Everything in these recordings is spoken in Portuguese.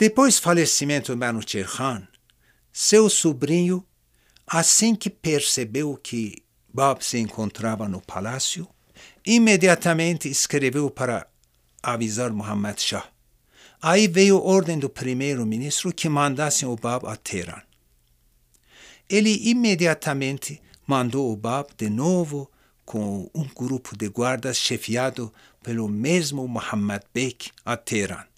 Depois do falecimento de Manucher Khan, seu sobrinho, assim que percebeu que Bob se encontrava no palácio, imediatamente escreveu para avisar Muhammad Shah. Aí veio ordem do primeiro-ministro que mandasse o Bab a Teherã. Ele imediatamente mandou o Bab de novo com um grupo de guardas chefiado pelo mesmo Muhammad Bek a Teherã.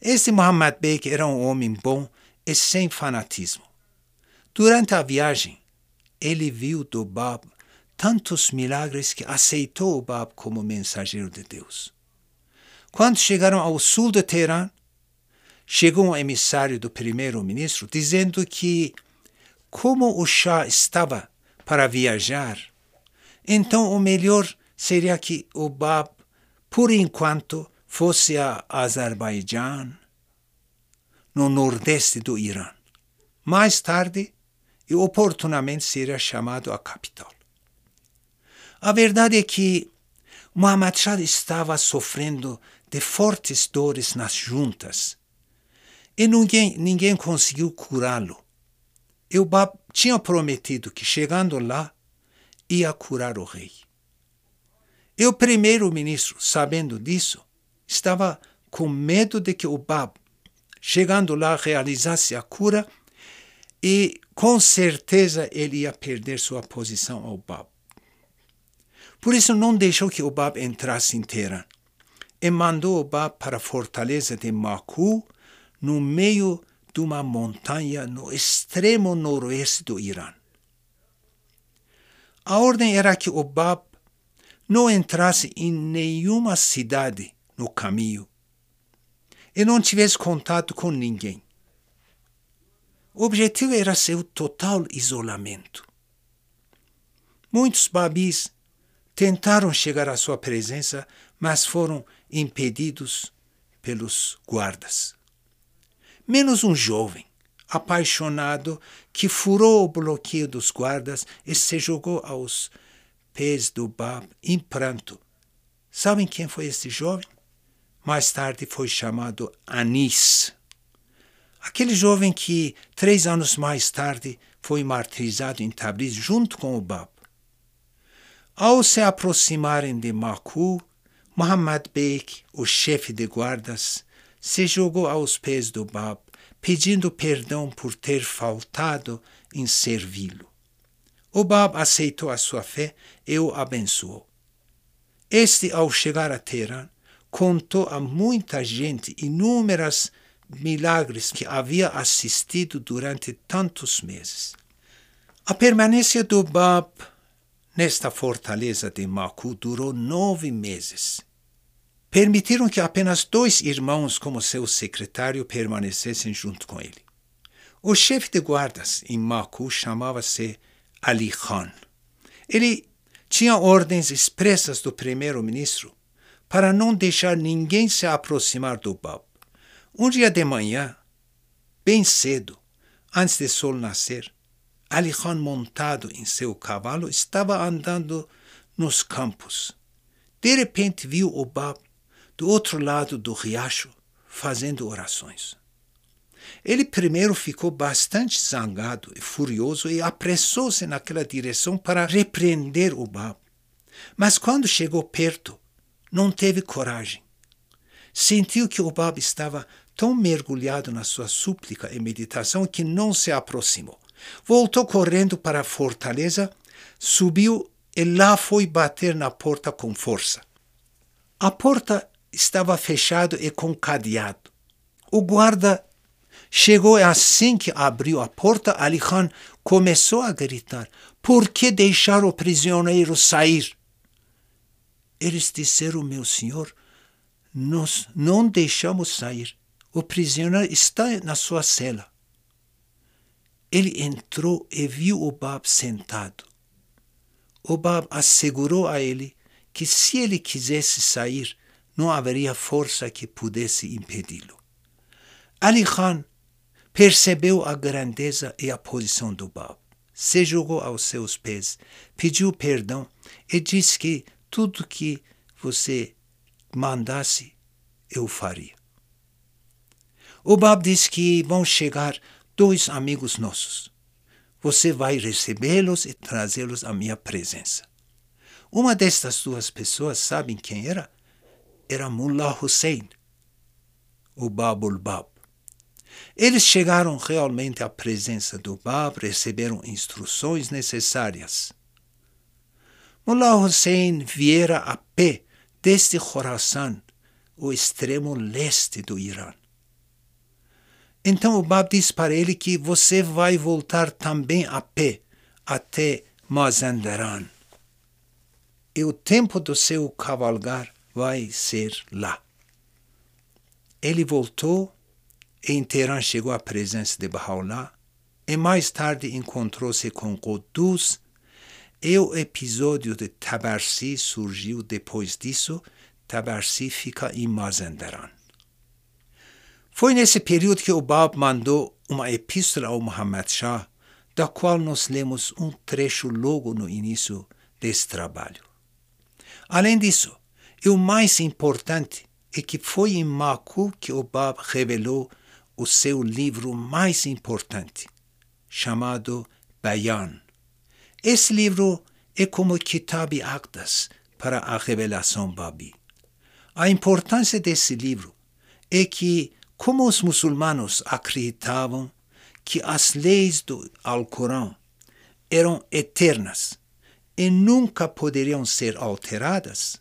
Esse Muhammad Bek era um homem bom e sem fanatismo. Durante a viagem, ele viu do Bab tantos milagres que aceitou o Bab como mensageiro de Deus. Quando chegaram ao sul de Teherã, chegou um emissário do primeiro-ministro dizendo que, como o chá estava para viajar, então o melhor seria que o Bab, por enquanto, fosse a Azerbaijão, no nordeste do Irã. Mais tarde, e oportunamente seria chamado à capital. A verdade é que Muhammad Shah estava sofrendo de fortes dores nas juntas e ninguém, ninguém conseguiu curá-lo. Eu tinha prometido que, chegando lá, ia curar o rei. E o primeiro-ministro, sabendo disso, estava com medo de que o Bab, chegando lá, realizasse a cura e, com certeza, ele ia perder sua posição ao Bab. Por isso, não deixou que o Bab entrasse Teherã e mandou o Bab para a fortaleza de Maku, no meio de uma montanha no extremo noroeste do Irã. A ordem era que o Bab não entrasse em nenhuma cidade no caminho e não tivesse contato com ninguém. O objetivo era seu total isolamento. Muitos babis tentaram chegar à sua presença, mas foram impedidos pelos guardas. Menos um jovem, apaixonado, que furou o bloqueio dos guardas e se jogou aos pés do Bab em pranto. Sabem quem foi esse jovem? Mais tarde foi chamado Anis. Aquele jovem que, três anos mais tarde, foi martirizado em Tabriz junto com o Bab. Ao se aproximarem de Maku, Muhammad Bey, o chefe de guardas, se jogou aos pés do Bab, pedindo perdão por ter faltado em servi-lo. O Bab aceitou a sua fé e o abençoou. Este, ao chegar a Teherã, contou a muita gente inúmeras milagres que havia assistido durante tantos meses. A permanência do Bab nesta fortaleza de Maku durou nove meses. Permitiram que apenas dois irmãos, como seu secretário, permanecessem junto com ele. O chefe de guardas em Maku chamava-se Ali Khan. Ele tinha ordens expressas do primeiro-ministro para não deixar ninguém se aproximar do Bab. Um dia de manhã, bem cedo, antes do sol nascer, Ali Khan, montado em seu cavalo, estava andando nos campos. De repente viu o Bab do outro lado do riacho fazendo orações. Ele primeiro ficou bastante zangado e furioso e apressou-se naquela direção para repreender o Bab. Mas quando chegou perto, não teve coragem. Sentiu que o Bab estava tão mergulhado na sua súplica e meditação que não se aproximou. Voltou correndo para a fortaleza, subiu e lá foi bater na porta com força. A porta estava fechada e com cadeado. O guarda chegou e assim que abriu a porta, Ali Khan começou a gritar: Por que deixar o prisioneiro sair? Eles disseram, meu senhor, nós não deixamos sair. O prisioneiro está na sua cela. Ele entrou e viu o Bab sentado. O Bab assegurou a ele que se ele quisesse sair, não haveria força que pudesse impedi-lo. Ali Khan percebeu a grandeza e a posição do Bab, se jogou aos seus pés, pediu perdão e disse que tudo que você mandasse eu faria. O Bab disse que vão chegar dois amigos nossos. Você vai recebê-los e trazê-los à minha presença. Uma destas duas pessoas, sabem quem era? Era Mullah Hussein, o Babul Bab. Eles chegaram realmente à presença do Bab, receberam instruções necessárias. Mullah Hussein viera a pé desde Khorasan, o extremo leste do Irã. Então o Bab diz para ele que você vai voltar também a pé até Mazandaran. E o tempo do seu cavalgar vai ser lá. Ele voltou e em Teherã chegou à presença de Baha'u'llah e mais tarde encontrou-se com Qudus e o episódio de Tabarsi surgiu depois disso. Tabarsi fica em Mazandaran. Foi nesse período que o Bab mandou uma epístola ao Muhammad Shah, da qual nós lemos um trecho logo no início desse trabalho. Além disso, e o mais importante é que foi em Maku que o Bab revelou o seu livro mais importante, chamado Bayan. Esse livro é como Kitab Aqdas para a revelação Babi. A importância desse livro é que como os muçulmanos acreditavam que as leis do Alcorão eram eternas e nunca poderiam ser alteradas,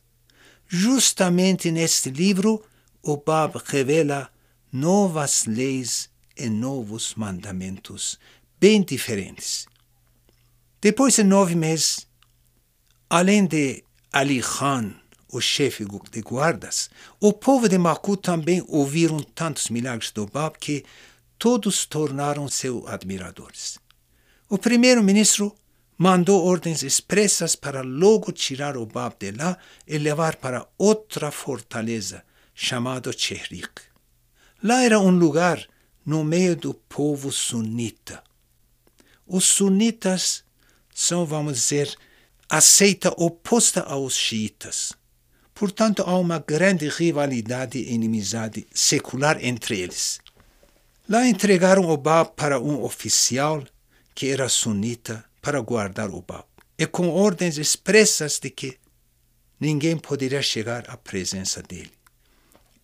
justamente neste livro o Bab revela novas leis e novos mandamentos bem diferentes. Depois de nove meses, além de Ali Khan o chefe de guardas, o povo de Macu também ouviram tantos milagres do Bab que todos tornaram seus admiradores. O primeiro-ministro mandou ordens expressas para logo tirar o Bab de lá e levar para outra fortaleza, chamado Chehrik. Lá era um lugar no meio do povo sunita. Os sunitas são, vamos dizer, a seita oposta aos xiitas. Portanto, há uma grande rivalidade e inimizade secular entre eles. Lá entregaram o Bab para um oficial que era sunita para guardar o Bab, e com ordens expressas de que ninguém poderia chegar à presença dele.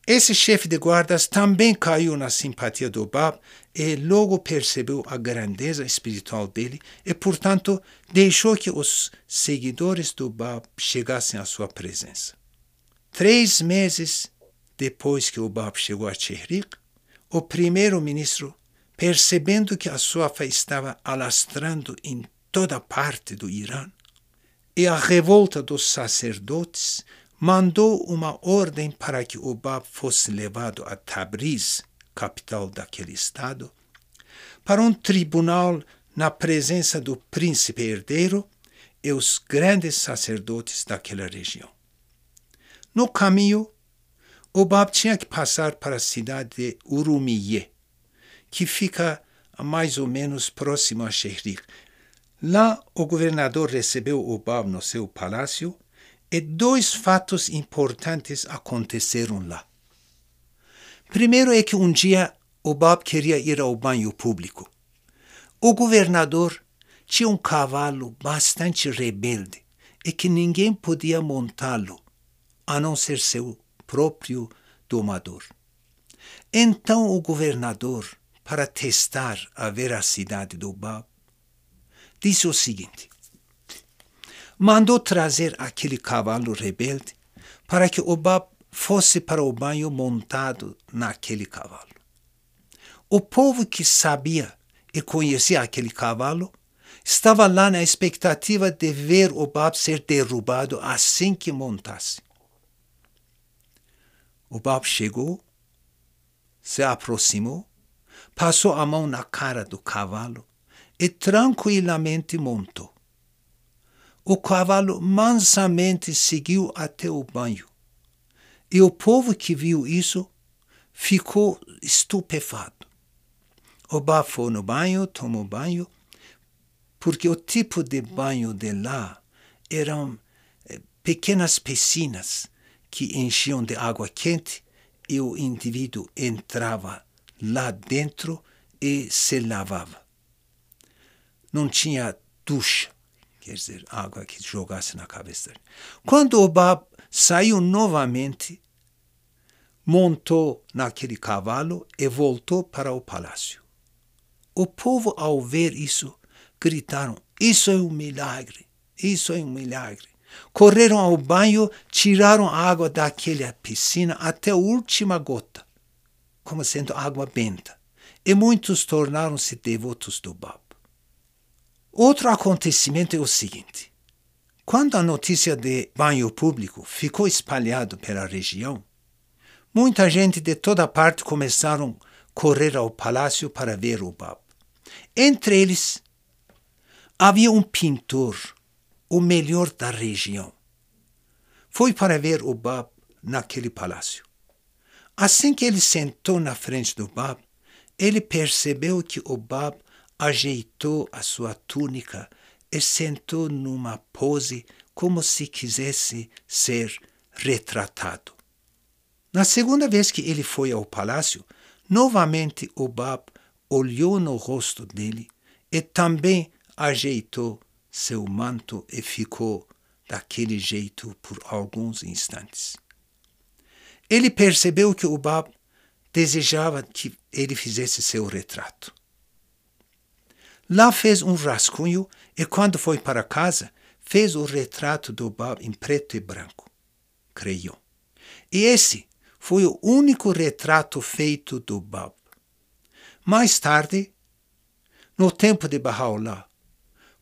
Esse chefe de guardas também caiu na simpatia do Bab e logo percebeu a grandeza espiritual dele e, portanto, deixou que os seguidores do Bab chegassem à sua presença. Três meses depois que o Bab chegou a Chehrik, o primeiro-ministro, percebendo que a sua fé estava alastrando em toda parte do Irã, e a revolta dos sacerdotes, mandou uma ordem para que o Bab fosse levado a Tabriz, capital daquele estado, para um tribunal na presença do príncipe herdeiro e os grandes sacerdotes daquela região. No caminho, o Bab tinha que passar para a cidade de Urumiye, que fica mais ou menos próximo a Shehrik. Lá, o governador recebeu o Bab no seu palácio e dois fatos importantes aconteceram lá. Primeiro é que um dia o Bab queria ir ao banho público. O governador tinha um cavalo bastante rebelde e que ninguém podia montá-lo a não ser seu próprio domador. Então o governador, para testar a veracidade do Bab, disse o seguinte: mandou trazer aquele cavalo rebelde para que o Bab fosse para o banho montado naquele cavalo. O povo que sabia e conhecia aquele cavalo estava lá na expectativa de ver o Bab ser derrubado assim que montasse. O Bab chegou, se aproximou, passou a mão na cara do cavalo e tranquilamente montou. O cavalo mansamente seguiu até o banho. E o povo que viu isso ficou estupefado. O Bab foi no banho, tomou banho, porque o tipo de banho de lá eram eh, pequenas piscinas que enchiam de água quente e o indivíduo entrava lá dentro e se lavava. Não tinha ducha, quer dizer, água que jogasse na cabeça dele. Quando Obab saiu novamente, montou naquele cavalo e voltou para o palácio. O povo, ao ver isso, gritaram: Isso é um milagre! Isso é um milagre! Correram ao banho, tiraram a água daquela piscina até a última gota, como sendo água benta, e muitos tornaram-se devotos do Bab. Outro acontecimento é o seguinte: quando a notícia de banho público ficou espalhada pela região, muita gente de toda parte começaram a correr ao palácio para ver o Bab. Entre eles, havia um pintor, o melhor da região. Foi para ver o Bab naquele palácio. Assim que ele sentou na frente do Bab, ele percebeu que o Bab ajeitou a sua túnica e sentou numa pose como se quisesse ser retratado. Na segunda vez que ele foi ao palácio, novamente o Bab olhou no rosto dele e também ajeitou seu manto e ficou daquele jeito por alguns instantes. Ele percebeu que o Bab desejava que ele fizesse seu retrato. Lá fez um rascunho e, quando foi para casa, fez o retrato do Bab em preto e branco, creiam. E esse foi o único retrato feito do Bab. Mais tarde, no tempo de Baha'u'llah,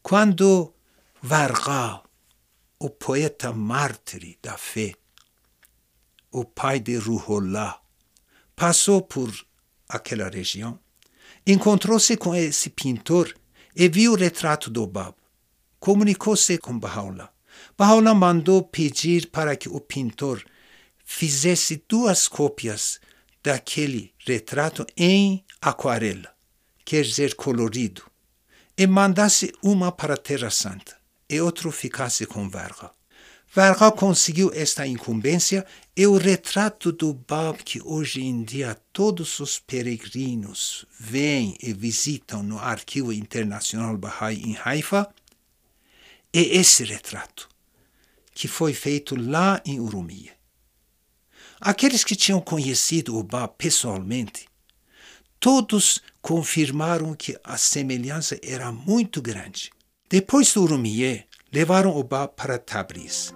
quando Varga, o poeta mártir da fé, o pai de Ruhollah, passou por aquela região, Encontrou-se com esse pintor e viu o retrato do Bab. Comunicou-se com Baha'u'llah. Baha'u'llah mandou pedir para que o pintor fizesse duas cópias daquele retrato em aquarela, quer dizer, colorido, e mandasse uma para a Terra Santa e outro ficasse com Verga. Verga conseguiu esta incumbência e o retrato do Bab que hoje em dia todos os peregrinos vêm e visitam no Arquivo Internacional Bahá'í em Haifa é esse retrato que foi feito lá em Urumia. Aqueles que tinham conhecido o Bab pessoalmente, todos confirmaram que a semelhança era muito grande. Depois do Urumia, levaram o Bab para Tabriz.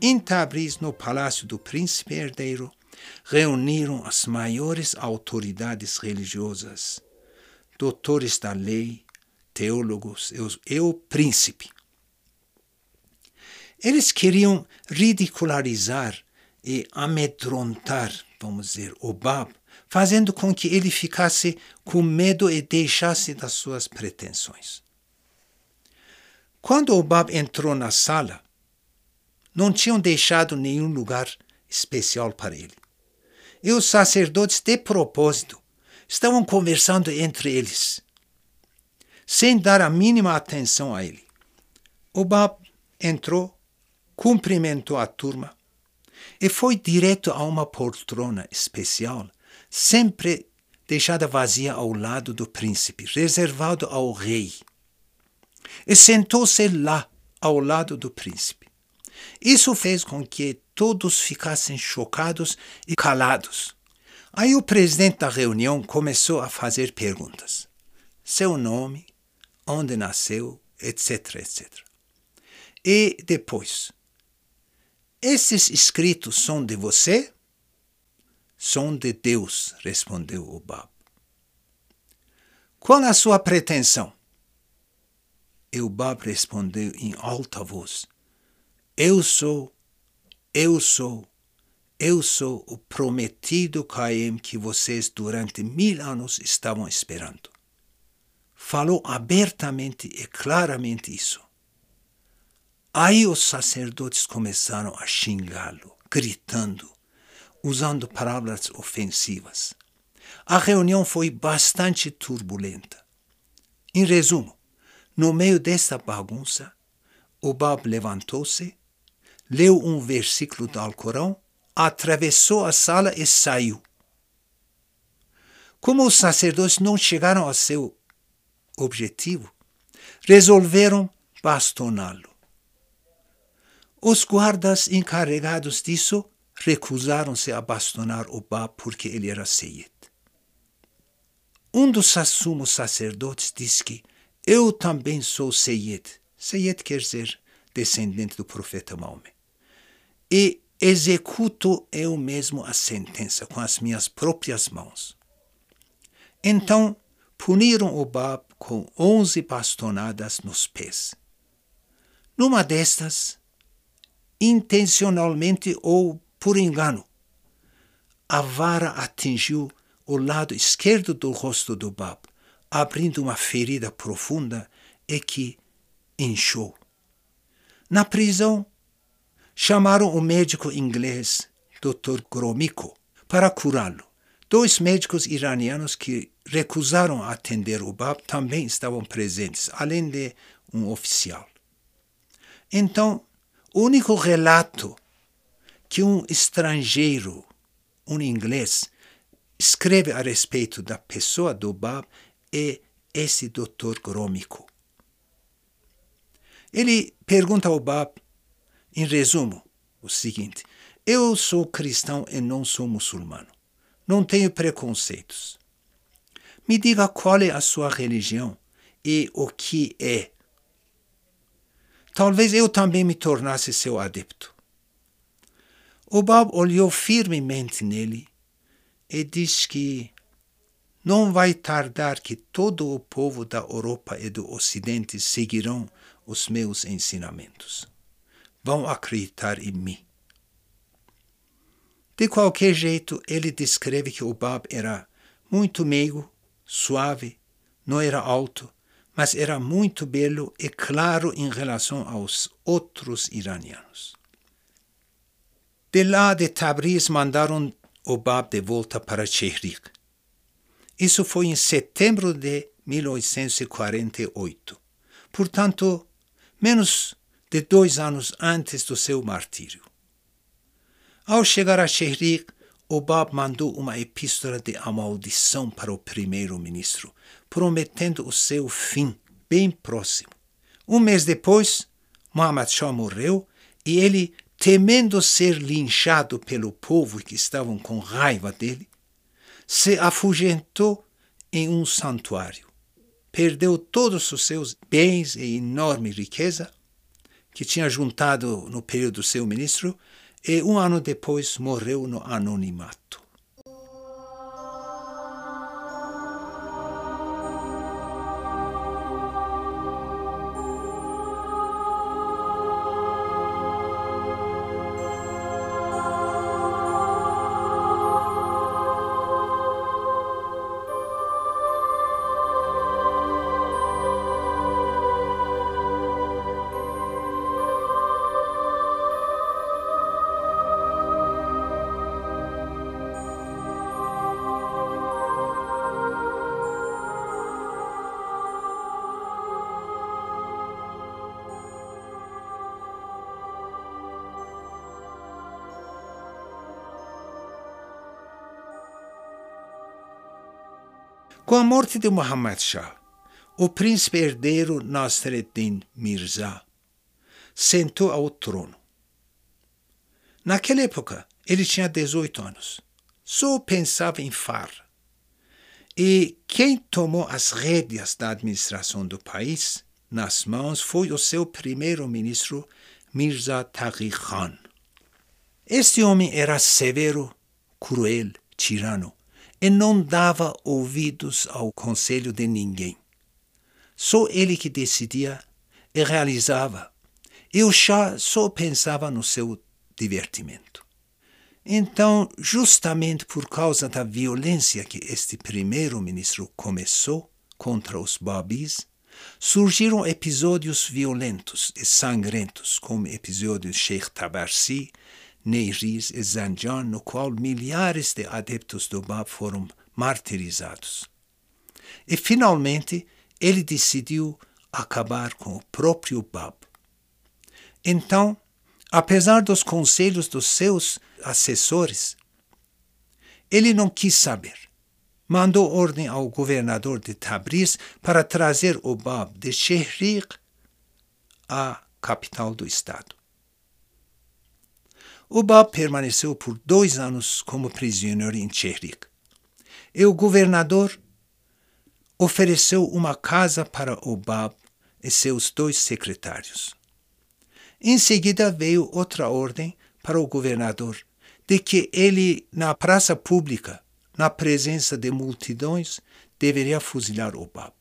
Em Tabriz, no palácio do príncipe herdeiro, reuniram as maiores autoridades religiosas, doutores da lei, teólogos e o príncipe. Eles queriam ridicularizar e amedrontar, vamos dizer, o Bab, fazendo com que ele ficasse com medo e deixasse das suas pretensões. Quando o Bab entrou na sala, não tinham deixado nenhum lugar especial para ele. E os sacerdotes, de propósito, estavam conversando entre eles, sem dar a mínima atenção a ele. O Bab entrou, cumprimentou a turma e foi direto a uma poltrona especial, sempre deixada vazia ao lado do príncipe, reservado ao rei. E sentou-se lá, ao lado do príncipe. Isso fez com que todos ficassem chocados e calados. Aí o presidente da reunião começou a fazer perguntas. Seu nome, onde nasceu, etc, etc. E depois, esses escritos são de você? São de Deus, respondeu o Bab. Qual a sua pretensão? E o Bab respondeu em alta voz: eu sou, eu sou, eu sou o prometido Caim que vocês durante mil anos estavam esperando. Falou abertamente e claramente isso. Aí os sacerdotes começaram a xingá-lo, gritando, usando palavras ofensivas. A reunião foi bastante turbulenta. Em resumo, no meio desta bagunça, o Bab levantou-se, leu um versículo do Alcorão, atravessou a sala e saiu. Como os sacerdotes não chegaram ao seu objetivo, resolveram bastoná-lo. Os guardas encarregados disso recusaram-se a bastonar o Bab porque ele era Seyyid. Um dos sumos sacerdotes disse que eu também sou Seyyid. Seyyid quer dizer descendente do profeta Maomé. E executo eu mesmo a sentença com as minhas próprias mãos. Então puniram o Bab com onze bastonadas nos pés. Numa destas, intencionalmente ou por engano, a vara atingiu o lado esquerdo do rosto do Bab, abrindo uma ferida profunda e que inchou. Na prisão, chamaram o médico inglês, Dr. Gromyko, para curá-lo. Dois médicos iranianos que recusaram atender o Bab também estavam presentes, além de um oficial. Então, o único relato que um estrangeiro, um inglês, escreve a respeito da pessoa do Bab é esse doutor Grômico. Ele pergunta ao Bab, em resumo, o seguinte: Eu sou cristão e não sou muçulmano. Não tenho preconceitos. Me diga qual é a sua religião e o que é. Talvez eu também me tornasse seu adepto. O Bab olhou firmemente nele e diz que não vai tardar que todo o povo da Europa e do Ocidente seguirão os meus ensinamentos. Vão acreditar em mim. De qualquer jeito, ele descreve que o Bab era muito meigo, suave, não era alto, mas era muito belo e claro em relação aos outros iranianos. De lá de Tabriz mandaram o Bab de volta para Chehrik. Isso foi em setembro de 1848, portanto, menos de dois anos antes do seu martírio. Ao chegar a o Bab mandou uma epístola de amaldição para o primeiro-ministro, prometendo o seu fim bem próximo. Um mês depois, Muhammad Shah morreu e ele temendo ser linchado pelo povo que estavam com raiva dele, se afugentou em um santuário. Perdeu todos os seus bens e enorme riqueza que tinha juntado no período do seu ministro e um ano depois morreu no anonimato. Morte de Muhammad Shah, o príncipe herdeiro Nasreddin Mirza sentou ao trono. Naquela época, ele tinha 18 anos. Só pensava em farra. E quem tomou as rédeas da administração do país nas mãos foi o seu primeiro-ministro Mirza Taghi Khan. Este homem era severo, cruel, tirano e não dava ouvidos ao conselho de ninguém. Só ele que decidia e realizava, e o chá só pensava no seu divertimento. Então, justamente por causa da violência que este primeiro-ministro começou contra os babis, surgiram episódios violentos e sangrentos, como o episódio Sheikh Tabarsi, Neiris e Zanjan, no qual milhares de adeptos do Bab foram martirizados. E, finalmente, ele decidiu acabar com o próprio Bab. Então, apesar dos conselhos dos seus assessores, ele não quis saber. Mandou ordem ao governador de Tabriz para trazer o Bab de Shehriq à capital do estado. O Bab permaneceu por dois anos como prisioneiro em Shehriq. E o governador ofereceu uma casa para o Bab e seus dois secretários. Em seguida veio outra ordem para o governador de que ele, na praça pública, na presença de multidões, deveria fuzilar Bab.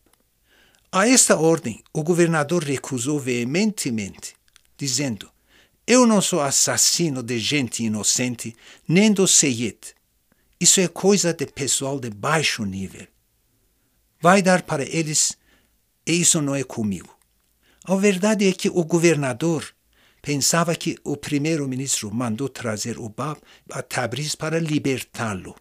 A esta ordem, o governador recusou veementemente, dizendo: Eu não sou assassino de gente inocente, nem do Seyed. Isso é coisa de pessoal de baixo nível. Vai dar para eles, e isso não é comigo. A verdade é que o governador pensava que o primeiro-ministro mandou trazer o Bab a Tabriz para libertá-lo.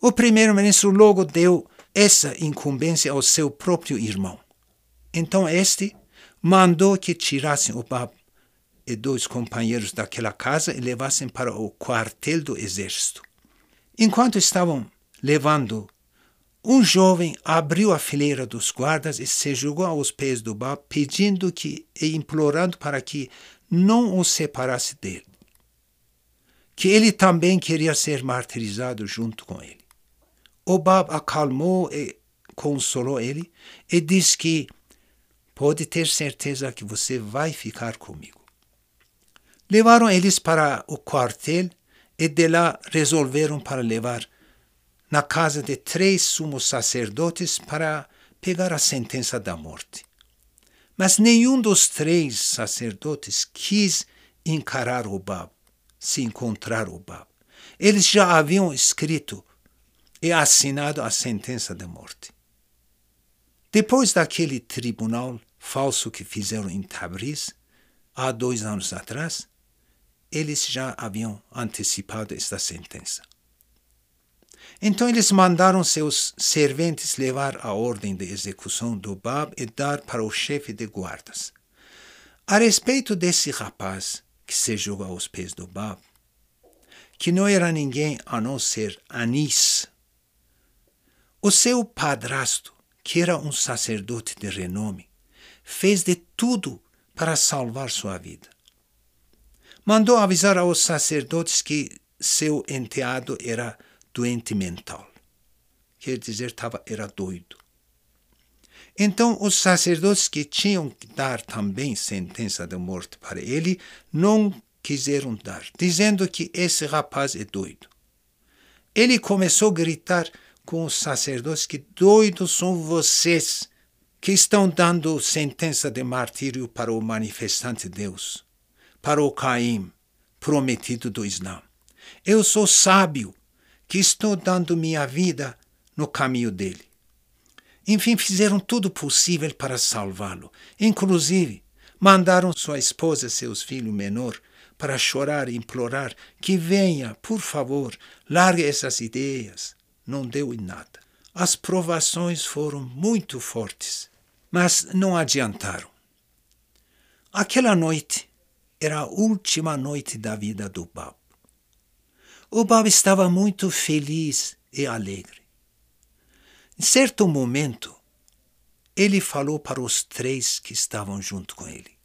O primeiro-ministro logo deu essa incumbência ao seu próprio irmão. Então este mandou que tirassem o Bab e dois companheiros daquela casa e levassem para o quartel do exército. Enquanto estavam levando, um jovem abriu a fileira dos guardas e se jogou aos pés do Bab, pedindo que e implorando para que não o separasse dele. Que ele também queria ser martirizado junto com ele. O Bab acalmou e consolou ele e disse que pode ter certeza que você vai ficar comigo. Levaram eles para o quartel e de lá resolveram para levar na casa de três sumos sacerdotes para pegar a sentença da morte. Mas nenhum dos três sacerdotes quis encarar o Bab, se encontrar o Bab. Eles já haviam escrito e assinado a sentença de morte. Depois daquele tribunal falso que fizeram em Tabriz, há dois anos atrás, eles já haviam antecipado esta sentença. Então eles mandaram seus serventes levar a ordem de execução do Bab e dar para o chefe de guardas. A respeito desse rapaz que se jogou aos pés do Bab, que não era ninguém a não ser Anis, o seu padrasto, que era um sacerdote de renome, fez de tudo para salvar sua vida. Mandou avisar aos sacerdotes que seu enteado era doente mental. Quer dizer, tava, era doido. Então, os sacerdotes que tinham que dar também sentença de morte para ele não quiseram dar, dizendo que esse rapaz é doido. Ele começou a gritar com os sacerdotes que doidos são vocês que estão dando sentença de martírio para o manifestante Deus, para o Caim, prometido do Islã. Eu sou sábio que estou dando minha vida no caminho dele. Enfim, fizeram tudo possível para salvá-lo. Inclusive, mandaram sua esposa e seus filhos menor para chorar e implorar que venha, por favor, largue essas ideias. Não deu em nada. As provações foram muito fortes, mas não adiantaram. Aquela noite era a última noite da vida do Bab. O Bob estava muito feliz e alegre. Em certo momento, ele falou para os três que estavam junto com ele,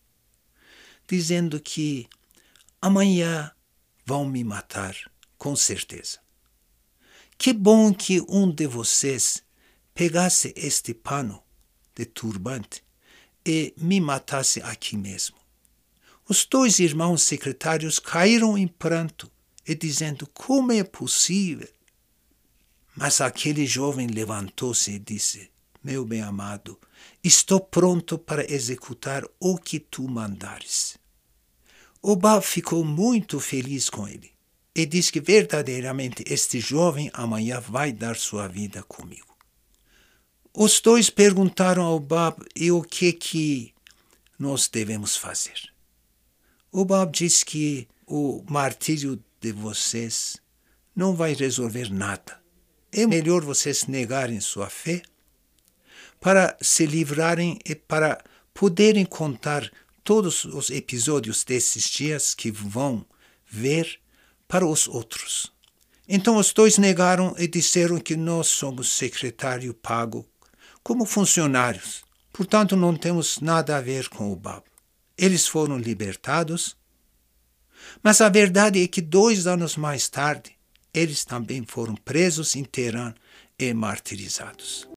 dizendo que amanhã vão me matar, com certeza. Que bom que um de vocês pegasse este pano de turbante e me matasse aqui mesmo. Os dois irmãos secretários caíram em pranto e dizendo: Como é possível? Mas aquele jovem levantou-se e disse: Meu bem-amado, estou pronto para executar o que tu mandares. Oba ficou muito feliz com ele e disse que verdadeiramente este jovem amanhã vai dar sua vida comigo. Os dois perguntaram ao Bob e o que que nós devemos fazer. O Bob disse que o martírio de vocês não vai resolver nada. É melhor vocês negarem sua fé para se livrarem e para poderem contar todos os episódios desses dias que vão ver para os outros. Então os dois negaram e disseram que nós somos secretário pago como funcionários, portanto não temos nada a ver com o Bab. Eles foram libertados, mas a verdade é que dois anos mais tarde, eles também foram presos em Teherã e martirizados.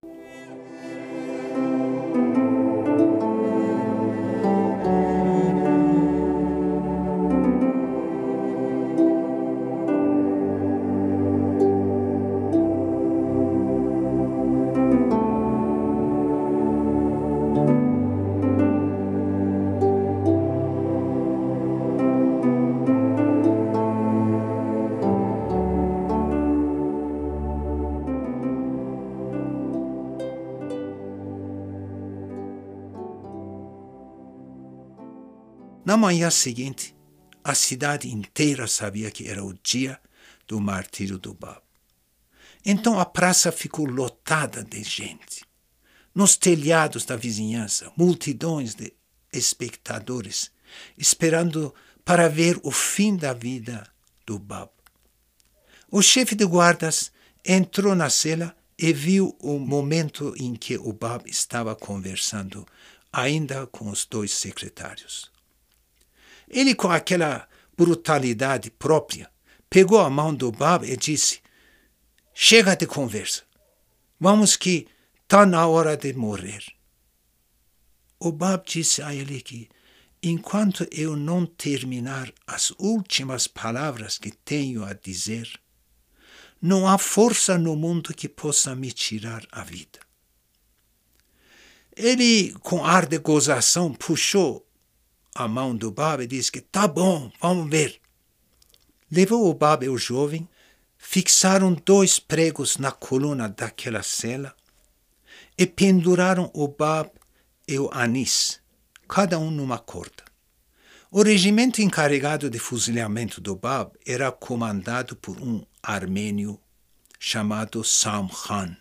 Manhã seguinte, a cidade inteira sabia que era o dia do martírio do Bab. Então a praça ficou lotada de gente. Nos telhados da vizinhança, multidões de espectadores esperando para ver o fim da vida do Bab. O chefe de guardas entrou na cela e viu o momento em que o Bab estava conversando ainda com os dois secretários. Ele, com aquela brutalidade própria, pegou a mão do Bab e disse: Chega de conversa. Vamos que está na hora de morrer. O Bab disse a ele que, enquanto eu não terminar as últimas palavras que tenho a dizer, não há força no mundo que possa me tirar a vida. Ele, com ar de gozação, puxou a mão do Bob e disse que tá bom, vamos ver. Levou o Bob e o jovem, fixaram dois pregos na coluna daquela cela e penduraram o Bob e o Anis, cada um numa corda. O regimento encarregado de fuzilamento do Bab era comandado por um armênio chamado Sam Khan.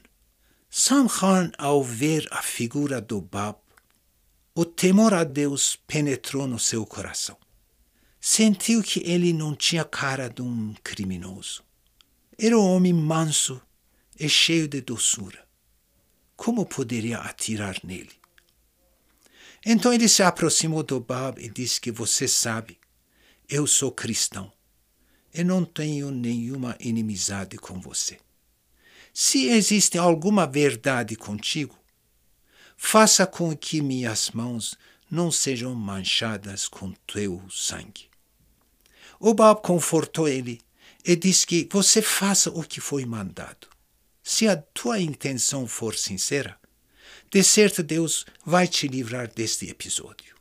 Sam Khan, ao ver a figura do Bab, o temor a Deus penetrou no seu coração. Sentiu que ele não tinha cara de um criminoso. Era um homem manso e cheio de doçura. Como poderia atirar nele? Então ele se aproximou do Bab e disse que você sabe, eu sou cristão e não tenho nenhuma inimizade com você. Se existe alguma verdade contigo, faça com que minhas mãos não sejam manchadas com teu sangue. O Bob confortou ele e disse que você faça o que foi mandado. Se a tua intenção for sincera, de certo Deus vai te livrar deste episódio.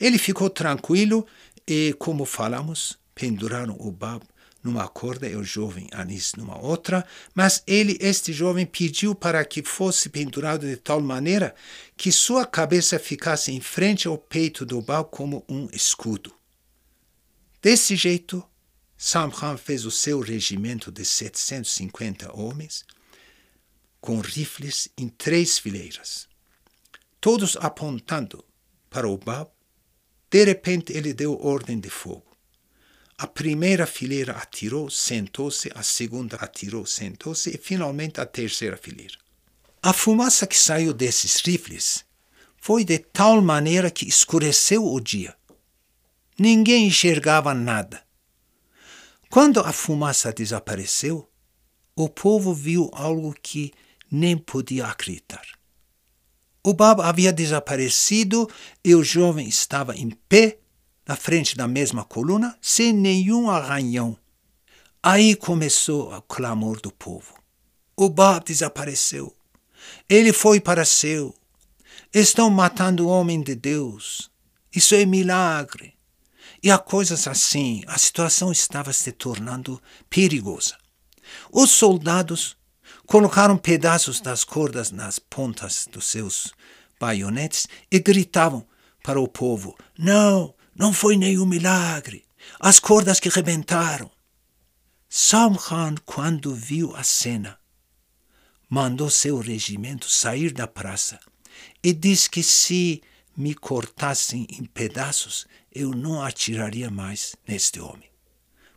Ele ficou tranquilo e, como falamos, penduraram o Bob numa corda e o jovem Anis numa outra, mas ele, este jovem, pediu para que fosse pendurado de tal maneira que sua cabeça ficasse em frente ao peito do Baal como um escudo. Desse jeito, Samhan fez o seu regimento de 750 homens, com rifles em três fileiras, todos apontando para o Baal. De repente, ele deu ordem de fogo. A primeira fileira atirou, sentou-se, a segunda atirou, sentou-se e finalmente a terceira fileira. A fumaça que saiu desses rifles foi de tal maneira que escureceu o dia. Ninguém enxergava nada. Quando a fumaça desapareceu, o povo viu algo que nem podia acreditar. O Baba havia desaparecido e o jovem estava em pé na frente da mesma coluna, sem nenhum arranhão. Aí começou o clamor do povo. O Bab desapareceu. Ele foi para seu. Estão matando o homem de Deus. Isso é milagre. E há coisas assim. A situação estava se tornando perigosa. Os soldados colocaram pedaços das cordas nas pontas dos seus baionetes e gritavam para o povo: Não, não foi nenhum milagre. As cordas que rebentaram. Samhan, quando viu a cena, mandou seu regimento sair da praça e disse que se me cortassem em pedaços, eu não atiraria mais neste homem,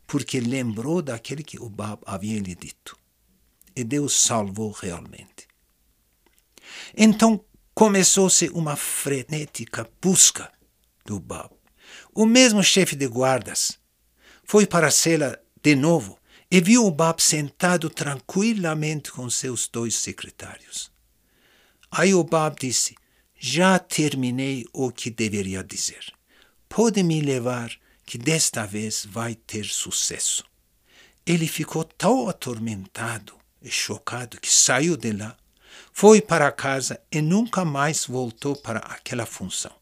porque lembrou daquele que o Bab havia lhe dito. E Deus salvou realmente. Então começou-se uma frenética busca do Bab. O mesmo chefe de guardas foi para a cela de novo e viu o Bab sentado tranquilamente com seus dois secretários. Aí o Bab disse: Já terminei o que deveria dizer. Pode me levar, que desta vez vai ter sucesso. Ele ficou tão atormentado e chocado que saiu de lá, foi para casa e nunca mais voltou para aquela função.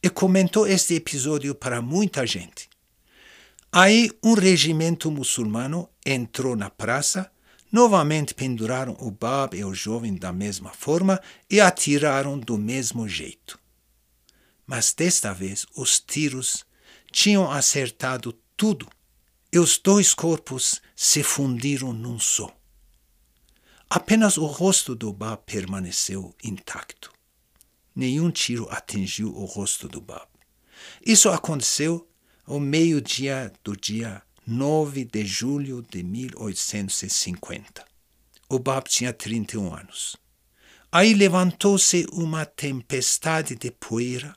E comentou este episódio para muita gente. Aí um regimento muçulmano entrou na praça, novamente penduraram o Bab e o jovem da mesma forma e atiraram do mesmo jeito. Mas desta vez os tiros tinham acertado tudo e os dois corpos se fundiram num só. Apenas o rosto do Bab permaneceu intacto. Nenhum tiro atingiu o rosto do Bab. Isso aconteceu ao meio-dia do dia 9 de julho de 1850. O Bab tinha 31 anos. Aí levantou-se uma tempestade de poeira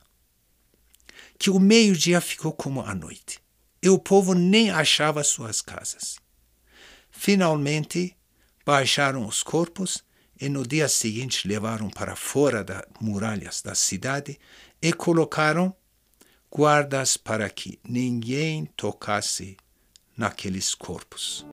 que o meio-dia ficou como a noite, e o povo nem achava suas casas. Finalmente, baixaram os corpos e no dia seguinte levaram para fora das muralhas da cidade e colocaram guardas para que ninguém tocasse naqueles corpos.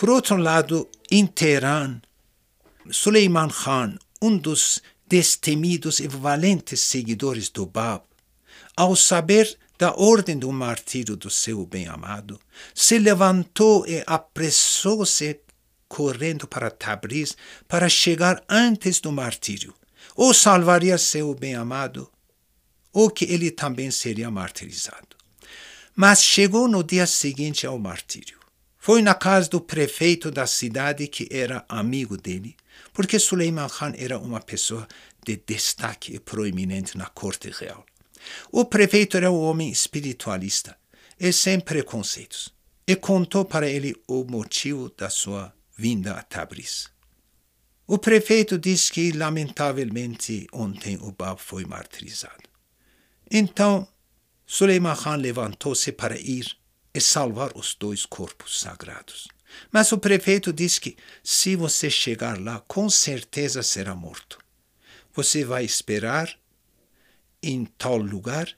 Por outro lado, em Teherã, Suleiman Khan, um dos destemidos e valentes seguidores do Bab, ao saber da ordem do martírio do seu bem-amado, se levantou e apressou-se correndo para Tabriz para chegar antes do martírio, ou salvaria seu bem-amado, ou que ele também seria martirizado. Mas chegou no dia seguinte ao martírio. Foi na casa do prefeito da cidade que era amigo dele, porque Suleiman Khan era uma pessoa de destaque e proeminente na corte real. O prefeito era um homem espiritualista e sem preconceitos, e contou para ele o motivo da sua vinda a Tabriz. O prefeito disse que, lamentavelmente, ontem o Bab foi martirizado. Então, Suleiman Khan levantou-se para ir e salvar os dois corpos sagrados. Mas o prefeito disse que, se você chegar lá, com certeza será morto. Você vai esperar em tal lugar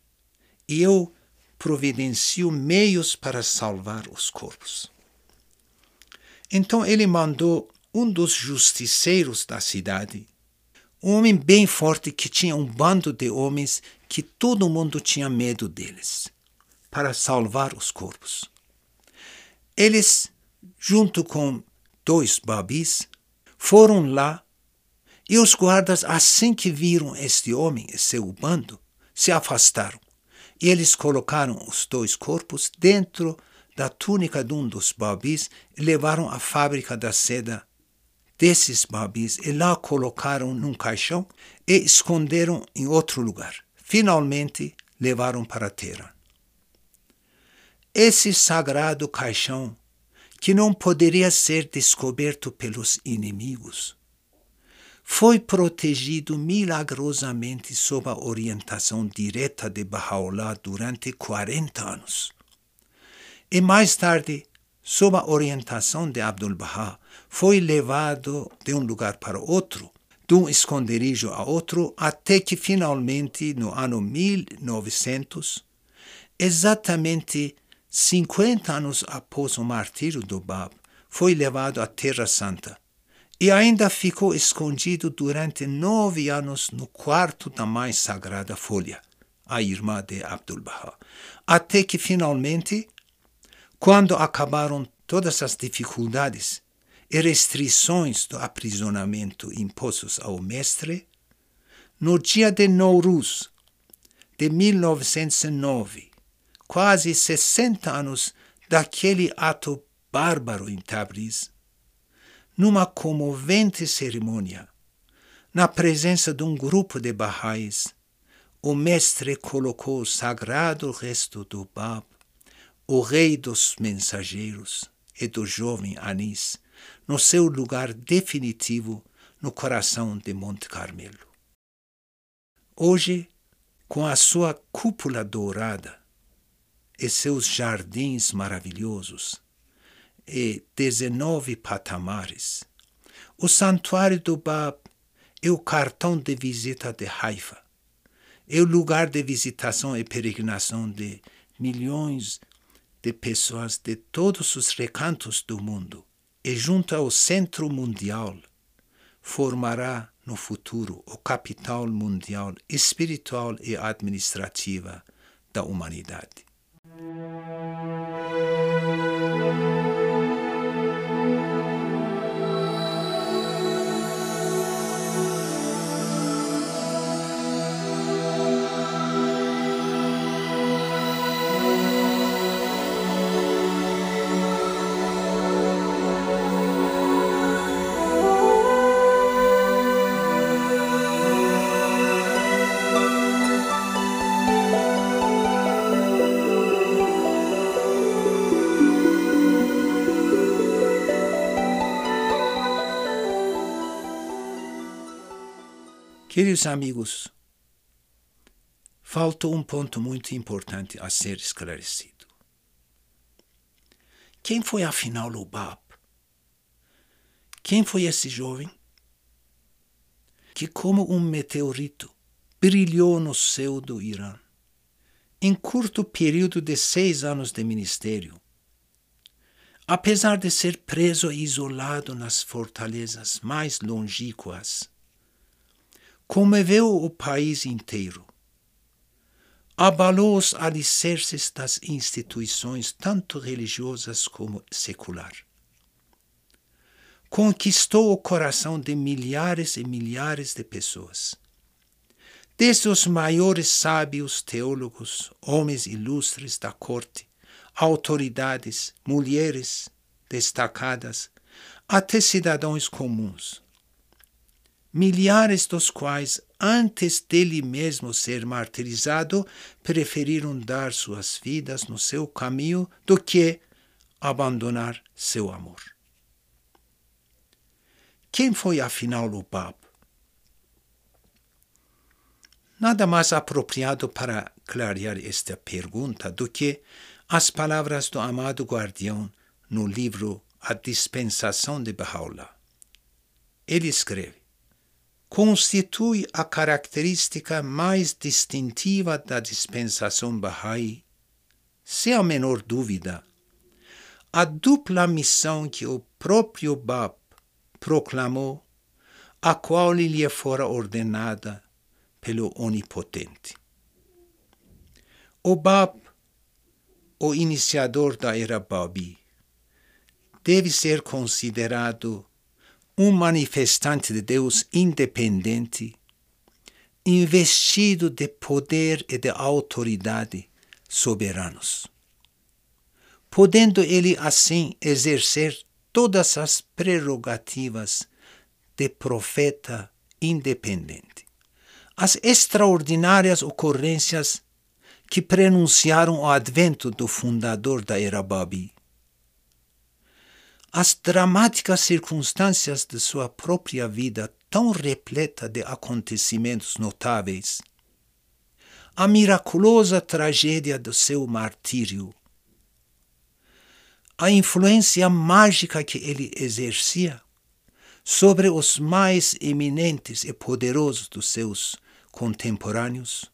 e eu providencio meios para salvar os corpos. Então ele mandou um dos justiceiros da cidade, um homem bem forte que tinha um bando de homens que todo mundo tinha medo deles para salvar os corpos. Eles, junto com dois babis, foram lá e os guardas, assim que viram este homem e seu bando, se afastaram. E eles colocaram os dois corpos dentro da túnica de um dos babis e levaram à fábrica da seda desses babis e lá colocaram num caixão e esconderam em outro lugar. Finalmente levaram para Teherã esse sagrado caixão que não poderia ser descoberto pelos inimigos, foi protegido milagrosamente sob a orientação direta de Baha'u'llah durante 40 anos. E mais tarde, sob a orientação de Abdul Baha, foi levado de um lugar para outro, de um esconderijo a outro, até que finalmente, no ano 1900, exatamente 50 anos após o martírio do Bab, foi levado à Terra Santa e ainda ficou escondido durante nove anos no quarto da mais sagrada folha, a irmã de Abdu'l-Bahá, até que finalmente, quando acabaram todas as dificuldades e restrições do aprisionamento impostos ao mestre, no dia de Nowruz de 1909, quase 60 anos daquele ato bárbaro em Tabriz, numa comovente cerimônia, na presença de um grupo de Baha'is, o mestre colocou o sagrado resto do Bab, o rei dos mensageiros e do jovem Anis, no seu lugar definitivo no coração de Monte Carmelo. Hoje, com a sua cúpula dourada e seus jardins maravilhosos e 19 patamares, o santuário do Bab é o cartão de visita de Haifa, é o lugar de visitação e peregrinação de milhões de pessoas de todos os recantos do mundo e junto ao centro mundial formará no futuro o capital mundial espiritual e administrativa da humanidade. Música Queridos amigos, faltou um ponto muito importante a ser esclarecido. Quem foi afinal o? Quem foi esse jovem que, como um meteorito, brilhou no céu do Irã? Em curto período de seis anos de ministério, apesar de ser preso e isolado nas fortalezas mais longínquas comoveu o país inteiro. Abalou os alicerces das instituições, tanto religiosas como secular. Conquistou o coração de milhares e milhares de pessoas. Desde os maiores sábios teólogos, homens ilustres da corte, autoridades, mulheres destacadas, até cidadãos comuns milhares dos quais, antes dele mesmo ser martirizado, preferiram dar suas vidas no seu caminho do que abandonar seu amor. Quem foi afinal o Bab? Nada mais apropriado para clarear esta pergunta do que as palavras do amado guardião no livro A Dispensação de Baha'u'llah. Ele escreve: constitui a característica mais distintiva da dispensação Bahá'í, sem a menor dúvida, a dupla missão que o próprio Bab proclamou, a qual lhe fora ordenada pelo Onipotente. O Bab, o iniciador da era Babi, deve ser considerado um manifestante de Deus independente, investido de poder e de autoridade soberanos, podendo ele assim exercer todas as prerrogativas de profeta independente. As extraordinárias ocorrências que prenunciaram o advento do fundador da era Babi as dramáticas circunstâncias de sua própria vida tão repleta de acontecimentos notáveis, a miraculosa tragédia do seu martírio, a influência mágica que ele exercia sobre os mais eminentes e poderosos dos seus contemporâneos.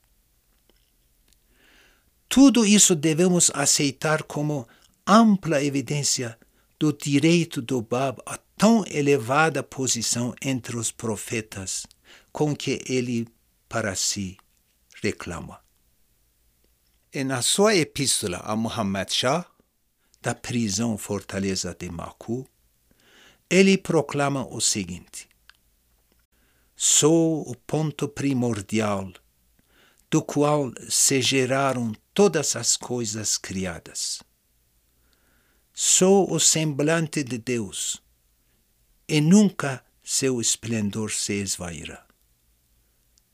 Tudo isso devemos aceitar como ampla evidência do direito do Bab a tão elevada posição entre os profetas com que ele para si reclama. E na sua epístola a Muhammad Shah, da prisão fortaleza de Maku, ele proclama o seguinte: Sou o ponto primordial do qual se geraram todas as coisas criadas. Sou o semblante de Deus, e nunca seu esplendor se esvairá.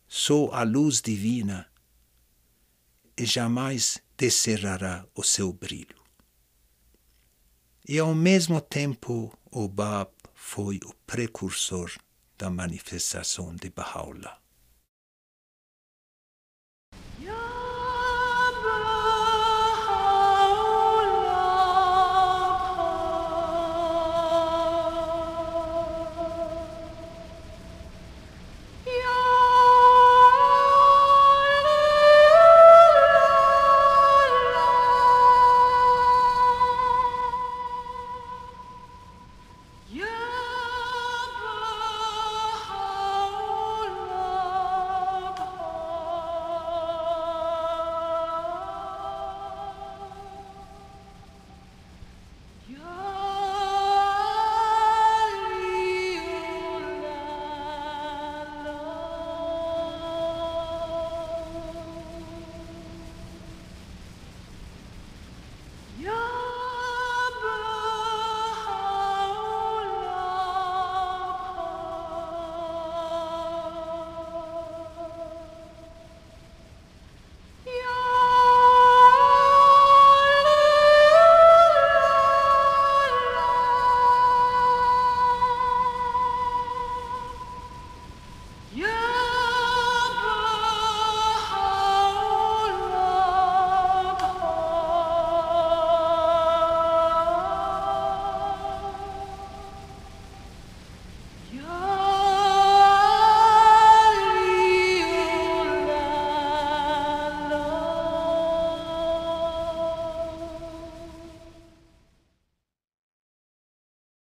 Sou a luz divina, e jamais descerrará o seu brilho. E ao mesmo tempo, o Bab foi o precursor da manifestação de Baha'u'llah.